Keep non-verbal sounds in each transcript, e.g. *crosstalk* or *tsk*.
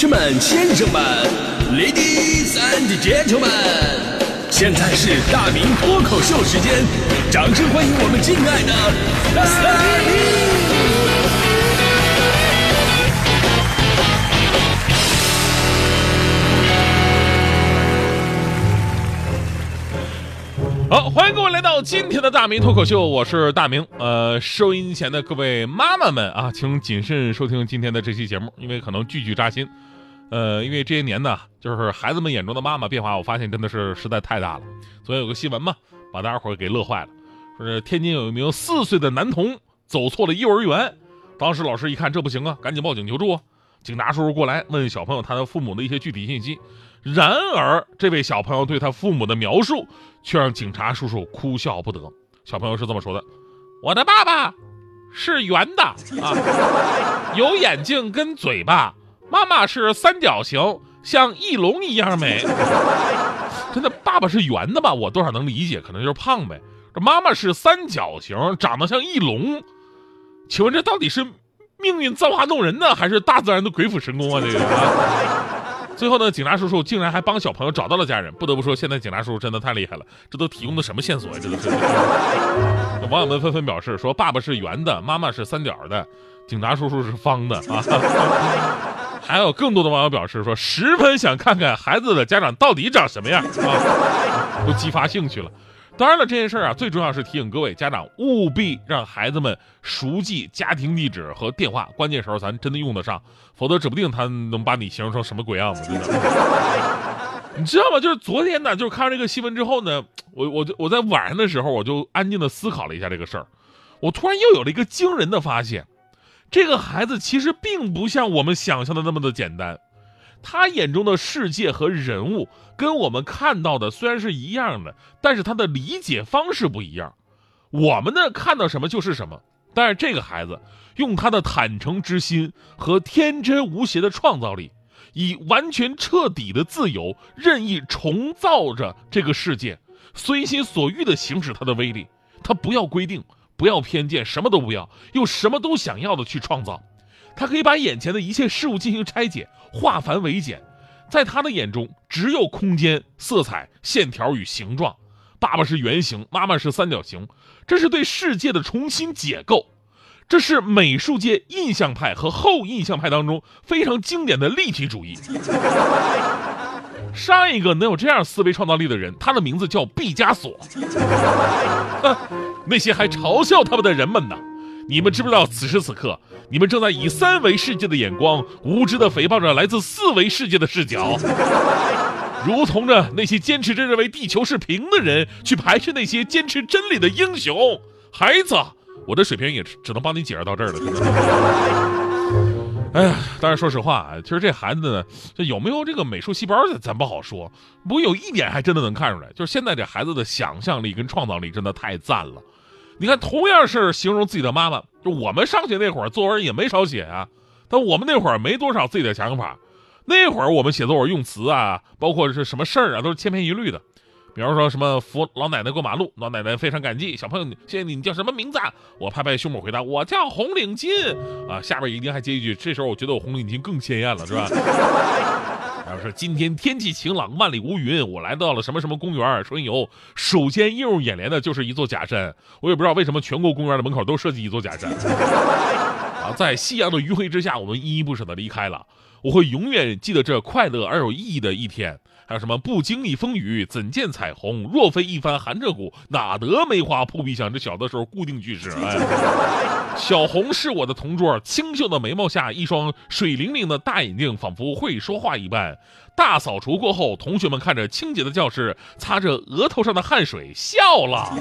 士们、先生们，Ladies and Gentlemen，现在是大明脱口秀时间，掌声欢迎我们敬爱的大明！好，欢迎各位来到今天的大明脱口秀，我是大明。呃，收音前的各位妈妈们啊，请谨慎收听今天的这期节目，因为可能句句扎心。呃，因为这些年呢，就是孩子们眼中的妈妈变化，我发现真的是实在太大了。昨天有个新闻嘛，把大家伙给乐坏了，说是天津有一名四岁的男童走错了幼儿园，当时老师一看这不行啊，赶紧报警求助啊。警察叔叔过来问小朋友他的父母的一些具体信息，然而这位小朋友对他父母的描述却让警察叔叔哭笑不得。小朋友是这么说的：“我的爸爸是圆的啊，有眼睛跟嘴巴；妈妈是三角形，像翼龙一样美。*laughs* 真的，爸爸是圆的吧？我多少能理解，可能就是胖呗。这妈妈是三角形，长得像翼龙，请问这到底是？”命运造化弄人呢，还是大自然的鬼斧神工啊？这个。*laughs* 最后呢，警察叔叔竟然还帮小朋友找到了家人。不得不说，现在警察叔叔真的太厉害了，这都提供的什么线索呀？这都是。*laughs* 网友们纷纷表示说：“爸爸是圆的，妈妈是三角的，警察叔叔是方的啊。”还有更多的网友表示说：“十分想看看孩子的家长到底长什么样啊！”都激发兴趣了。当然了，这件事儿啊，最重要是提醒各位家长务必让孩子们熟记家庭地址和电话，关键时候咱真的用得上，否则指不定他能把你形容成什么鬼样子。真的，你知道吗？就是昨天呢，就是看完这个新闻之后呢，我我就我在晚上的时候，我就安静的思考了一下这个事儿，我突然又有了一个惊人的发现，这个孩子其实并不像我们想象的那么的简单。他眼中的世界和人物跟我们看到的虽然是一样的，但是他的理解方式不一样。我们呢看到什么就是什么，但是这个孩子用他的坦诚之心和天真无邪的创造力，以完全彻底的自由，任意重造着这个世界，随心所欲地行使他的威力。他不要规定，不要偏见，什么都不要，又什么都想要的去创造。他可以把眼前的一切事物进行拆解，化繁为简，在他的眼中只有空间、色彩、线条与形状。爸爸是圆形，妈妈是三角形，这是对世界的重新解构，这是美术界印象派和后印象派当中非常经典的立体主义。上一个能有这样思维创造力的人，他的名字叫毕加索。那些还嘲笑他们的人们呢？你们知不知道，此时此刻，你们正在以三维世界的眼光，无知的诽谤着来自四维世界的视角，*laughs* 如同着那些坚持着认为地球是平的人，去排斥那些坚持真理的英雄。孩子，我的水平也只能帮你解释到这儿了。*laughs* 哎呀，但是说实话啊，其实这孩子呢，这有没有这个美术细胞，咱不好说。不过有一点还真的能看出来，就是现在这孩子的想象力跟创造力真的太赞了。你看，同样是形容自己的妈妈，就我们上学那会儿，作文也没少写啊。但我们那会儿没多少自己的想法，那会儿我们写作文用词啊，包括是什么事儿啊，都是千篇一律的。比方说什么扶老奶奶过马路，老奶奶非常感激。小朋友，谢谢你，你叫什么名字？啊我拍拍胸脯回答，我叫红领巾。啊，下边一定还接一句，这时候我觉得我红领巾更鲜艳了，是吧？然后说今天天气晴朗，万里无云，我来到了什么什么公园春游。首先映入眼帘的就是一座假山，我也不知道为什么全国公园的门口都设计一座假山。啊，在夕阳的余晖之下，我们依依不舍的离开了。我会永远记得这快乐而有意义的一天。还有什么不经历风雨怎见彩虹？若非一番寒彻骨，哪得梅花扑鼻香？这小的时候固定句式。哎，*laughs* 小红是我的同桌，清秀的眉毛下一双水灵灵的大眼睛，仿佛会说话一般。大扫除过后，同学们看着清洁的教室，擦着额头上的汗水，笑了。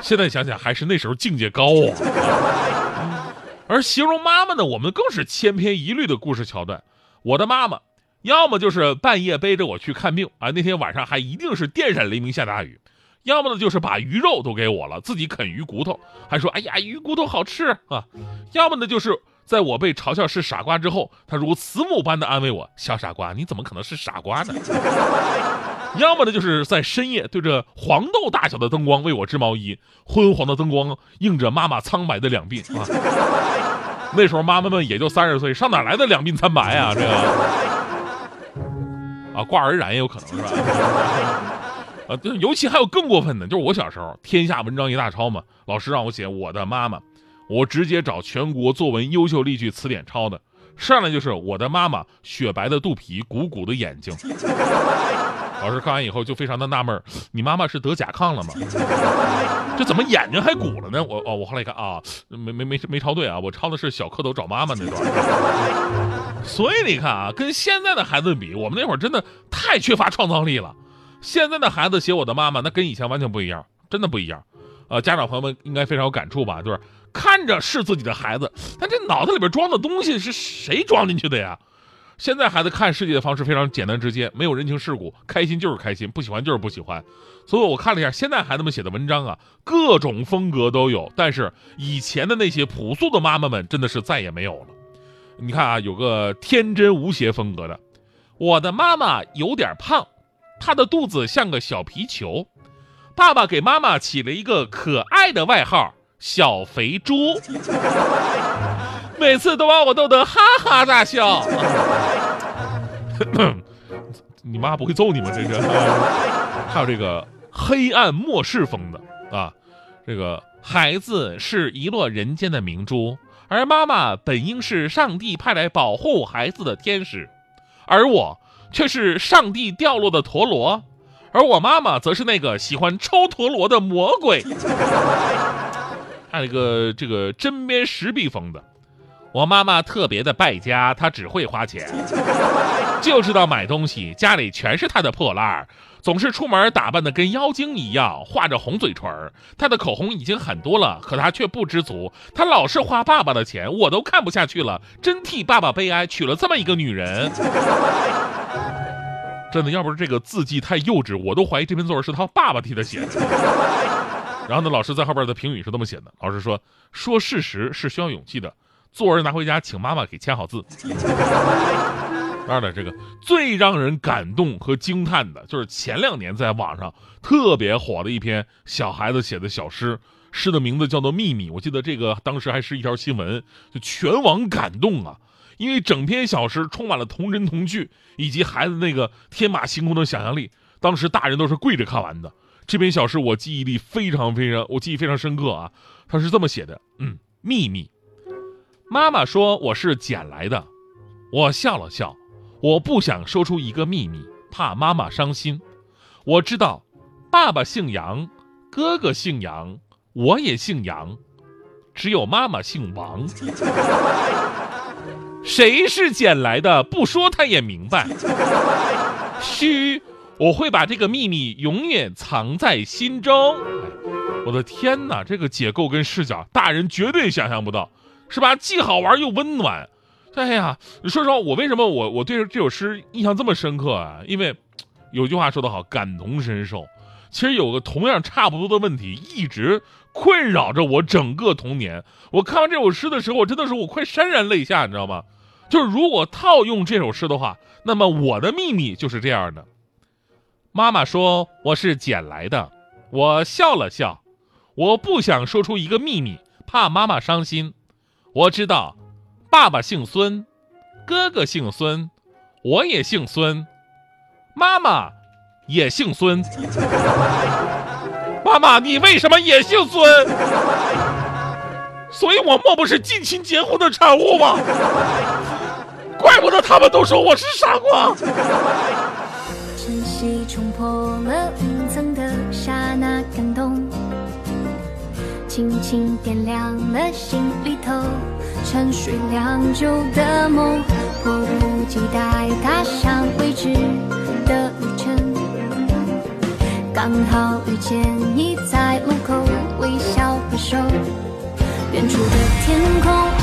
现在想想，还是那时候境界高啊。*laughs* 而形容妈妈呢，我们更是千篇一律的故事桥段。我的妈妈。要么就是半夜背着我去看病啊，那天晚上还一定是电闪雷鸣下大雨；要么呢就是把鱼肉都给我了，自己啃鱼骨头，还说哎呀鱼骨头好吃啊；要么呢就是在我被嘲笑是傻瓜之后，他如慈母般的安慰我：小傻瓜，你怎么可能是傻瓜呢？*laughs* 要么呢就是在深夜对着黄豆大小的灯光为我织毛衣，昏黄的灯光映着妈妈苍白的两鬓啊。*laughs* 那时候妈妈们也就三十岁，上哪来的两鬓苍白啊？这个啊，挂耳染也有可能是吧？*laughs* 啊，尤其还有更过分的，就是我小时候天下文章一大抄嘛，老师让我写我的妈妈，我直接找全国作文优秀例句词典抄的，上来就是我的妈妈，雪白的肚皮，鼓鼓的眼睛。老师看完以后就非常的纳闷你妈妈是得甲亢了吗？这怎么眼睛还鼓了呢？我哦，我后来一看啊，没没没没抄对啊，我抄的是小蝌蚪找妈妈那段。*laughs* 所以你看啊，跟现在的孩子比，我们那会儿真的太缺乏创造力了。现在的孩子写我的妈妈，那跟以前完全不一样，真的不一样。呃，家长朋友们应该非常有感触吧？就是看着是自己的孩子，但这脑子里边装的东西是谁装进去的呀？现在孩子看世界的方式非常简单直接，没有人情世故，开心就是开心，不喜欢就是不喜欢。所以我看了一下现在孩子们写的文章啊，各种风格都有。但是以前的那些朴素的妈妈们真的是再也没有了。你看啊，有个天真无邪风格的，我的妈妈有点胖。她的肚子像个小皮球，爸爸给妈妈起了一个可爱的外号“小肥猪”，*laughs* 每次都把我逗得哈哈大笑。*coughs* 你妈不会揍你吗？这是。*laughs* 还有这个黑暗末世风的啊，这个孩子是一落人间的明珠，而妈妈本应是上帝派来保护孩子的天使，而我。却是上帝掉落的陀螺，而我妈妈则是那个喜欢抽陀螺的魔鬼。还有一个这个针砭时弊风的，我妈妈特别的败家，她只会花钱，就知道买东西，家里全是他的破烂儿。总是出门打扮的跟妖精一样，画着红嘴唇他的口红已经很多了，可他却不知足。他老是花爸爸的钱，我都看不下去了，真替爸爸悲哀，娶了这么一个女人。真的，要不是这个字迹太幼稚，我都怀疑这篇作文是他爸爸替他写的。然后呢，老师在后边的评语是这么写的：老师说，说事实是需要勇气的，作文拿回家，请妈妈给签好字。二的，这个最让人感动和惊叹的，就是前两年在网上特别火的一篇小孩子写的小诗，诗的名字叫做《秘密》。我记得这个当时还是一条新闻，就全网感动啊，因为整篇小诗充满了童真童趣，以及孩子那个天马行空的想象力。当时大人都是跪着看完的。这篇小诗我记忆力非常非常，我记忆非常深刻啊。他是这么写的：嗯，秘密。妈妈说我是捡来的，我笑了笑。我不想说出一个秘密，怕妈妈伤心。我知道，爸爸姓杨，哥哥姓杨，我也姓杨，只有妈妈姓王。*laughs* 谁是捡来的？不说他也明白。嘘，我会把这个秘密永远藏在心中。我的天哪，这个结构跟视角，大人绝对想象不到，是吧？既好玩又温暖。哎呀，说实话，我为什么我我对这首诗印象这么深刻啊？因为 *tsk* 有句话说得好，感同身受。其实有个同样差不多的问题一直困扰着我整个童年。我看完这首诗的时候，我真的是我快潸然泪下，你知道吗？就是如果套用这首诗的话，那么我的秘密就是这样的。妈妈说我是捡来的，我笑了笑，我不想说出一个秘密，怕妈妈伤心。我知道。爸爸姓孙，哥哥姓孙，我也姓孙，妈妈也姓孙。*laughs* 妈妈，你为什么也姓孙？所以我莫不是近亲结婚的产物吗？怪不得他们都说我是傻瓜。轻轻点亮了心里头。沉睡良久的梦，迫不及待踏上未知的旅程。刚好遇见你在路口微笑挥手，远处的天空。